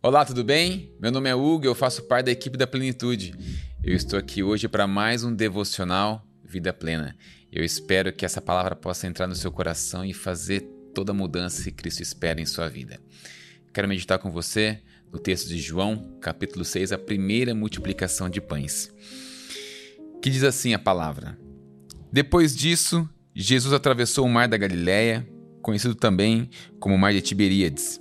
Olá, tudo bem? Meu nome é Hugo, eu faço parte da equipe da Plenitude. Eu estou aqui hoje para mais um devocional Vida Plena. Eu espero que essa palavra possa entrar no seu coração e fazer toda a mudança que Cristo espera em sua vida. Quero meditar com você no texto de João, capítulo 6, a primeira multiplicação de pães. Que diz assim a palavra: Depois disso, Jesus atravessou o mar da Galiléia, conhecido também como mar de Tiberíades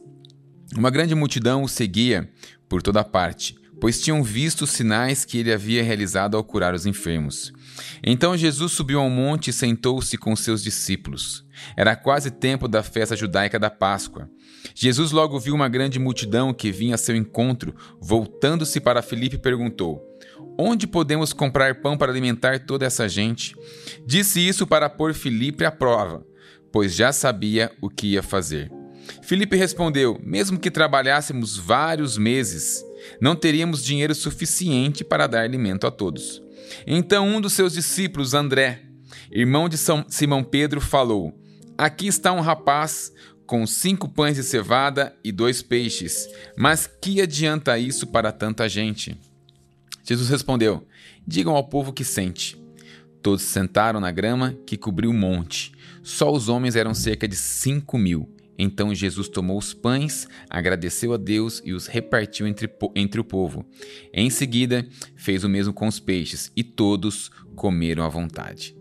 uma grande multidão o seguia por toda parte, pois tinham visto os sinais que ele havia realizado ao curar os enfermos. Então Jesus subiu ao monte e sentou-se com seus discípulos. Era quase tempo da festa judaica da Páscoa. Jesus logo viu uma grande multidão que vinha a seu encontro. Voltando-se para Filipe, perguntou: Onde podemos comprar pão para alimentar toda essa gente? Disse isso para pôr Filipe à prova, pois já sabia o que ia fazer. Filipe respondeu: Mesmo que trabalhássemos vários meses, não teríamos dinheiro suficiente para dar alimento a todos. Então um dos seus discípulos, André, irmão de São Simão Pedro, falou: Aqui está um rapaz com cinco pães de cevada e dois peixes. Mas que adianta isso para tanta gente? Jesus respondeu: Digam ao povo que sente. Todos sentaram na grama que cobriu o monte. Só os homens eram cerca de cinco mil. Então Jesus tomou os pães, agradeceu a Deus e os repartiu entre, entre o povo. Em seguida, fez o mesmo com os peixes, e todos comeram à vontade.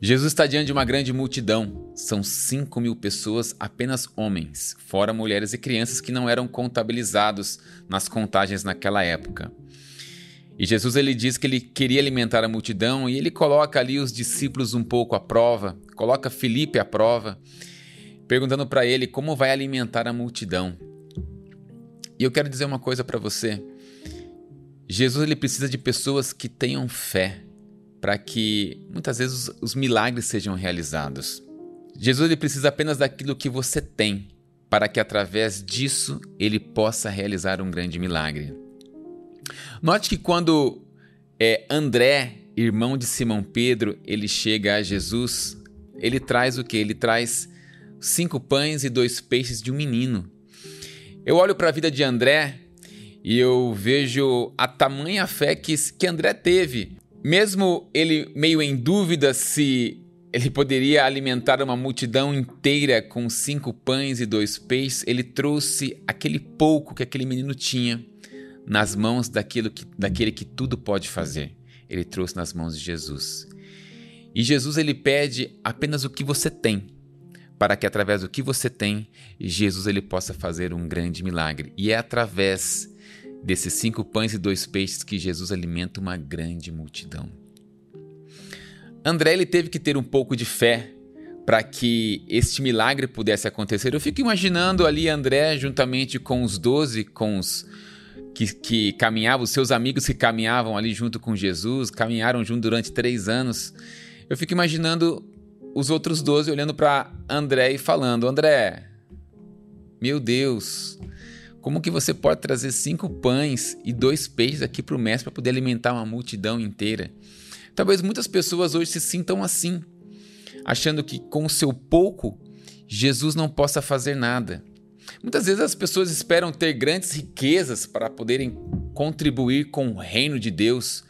Jesus está diante de uma grande multidão. São 5 mil pessoas, apenas homens, fora mulheres e crianças que não eram contabilizados nas contagens naquela época. E Jesus ele diz que ele queria alimentar a multidão e ele coloca ali os discípulos um pouco à prova, coloca Felipe à prova perguntando para ele como vai alimentar a multidão. E eu quero dizer uma coisa para você. Jesus ele precisa de pessoas que tenham fé para que muitas vezes os milagres sejam realizados. Jesus ele precisa apenas daquilo que você tem para que através disso ele possa realizar um grande milagre. Note que quando é, André, irmão de Simão Pedro, ele chega a Jesus, ele traz o que? Ele traz cinco pães e dois peixes de um menino. Eu olho para a vida de André e eu vejo a tamanha fé que, que André teve. Mesmo ele meio em dúvida se ele poderia alimentar uma multidão inteira com cinco pães e dois peixes, ele trouxe aquele pouco que aquele menino tinha nas mãos daquilo que, daquele que tudo pode fazer. Ele trouxe nas mãos de Jesus. E Jesus ele pede apenas o que você tem para que através do que você tem, Jesus ele possa fazer um grande milagre. E é através desses cinco pães e dois peixes que Jesus alimenta uma grande multidão. André ele teve que ter um pouco de fé para que este milagre pudesse acontecer. Eu fico imaginando ali André juntamente com os doze, com os que, que caminhavam, os seus amigos que caminhavam ali junto com Jesus, caminharam junto durante três anos. Eu fico imaginando os outros doze olhando para André e falando: André, meu Deus, como que você pode trazer cinco pães e dois peixes aqui para o mestre para poder alimentar uma multidão inteira? Talvez muitas pessoas hoje se sintam assim, achando que com o seu pouco Jesus não possa fazer nada. Muitas vezes as pessoas esperam ter grandes riquezas para poderem contribuir com o reino de Deus,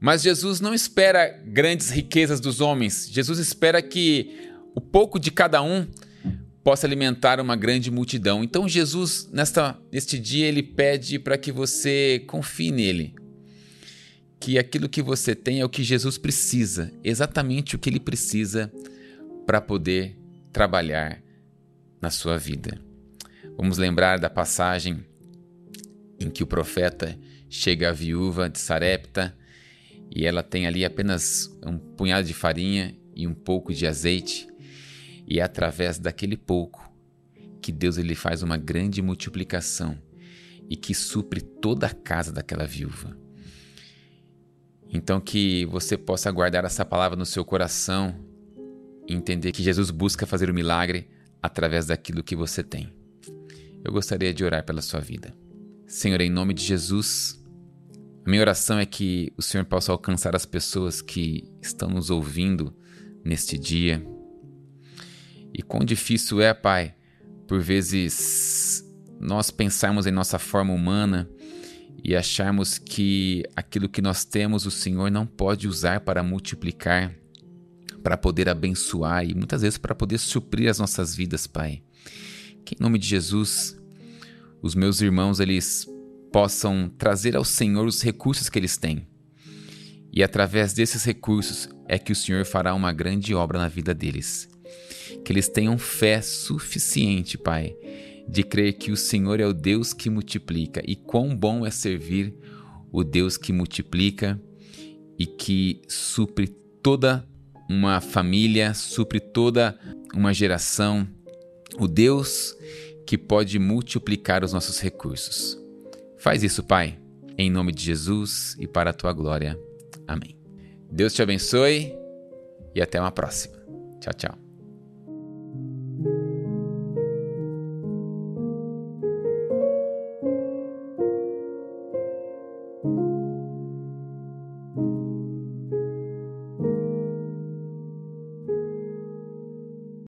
mas Jesus não espera grandes riquezas dos homens. Jesus espera que o pouco de cada um possa alimentar uma grande multidão. Então Jesus, nesta, neste dia, ele pede para que você confie nele. Que aquilo que você tem é o que Jesus precisa, exatamente o que ele precisa para poder trabalhar na sua vida. Vamos lembrar da passagem em que o profeta chega à viúva de Sarepta e ela tem ali apenas um punhado de farinha e um pouco de azeite, e é através daquele pouco que Deus ele faz uma grande multiplicação e que supre toda a casa daquela viúva. Então que você possa guardar essa palavra no seu coração e entender que Jesus busca fazer o um milagre através daquilo que você tem. Eu gostaria de orar pela sua vida. Senhor, em nome de Jesus, a minha oração é que o Senhor possa alcançar as pessoas que estão nos ouvindo neste dia. E quão difícil é, Pai, por vezes nós pensarmos em nossa forma humana e acharmos que aquilo que nós temos o Senhor não pode usar para multiplicar, para poder abençoar e muitas vezes para poder suprir as nossas vidas, Pai. Que em nome de Jesus, os meus irmãos eles possam trazer ao Senhor os recursos que eles têm. E através desses recursos é que o Senhor fará uma grande obra na vida deles. Que eles tenham fé suficiente, Pai, de crer que o Senhor é o Deus que multiplica e quão bom é servir o Deus que multiplica e que supre toda uma família, supre toda uma geração, o Deus que pode multiplicar os nossos recursos. Faz isso, Pai, em nome de Jesus e para a tua glória. Amém. Deus te abençoe e até uma próxima. Tchau, tchau.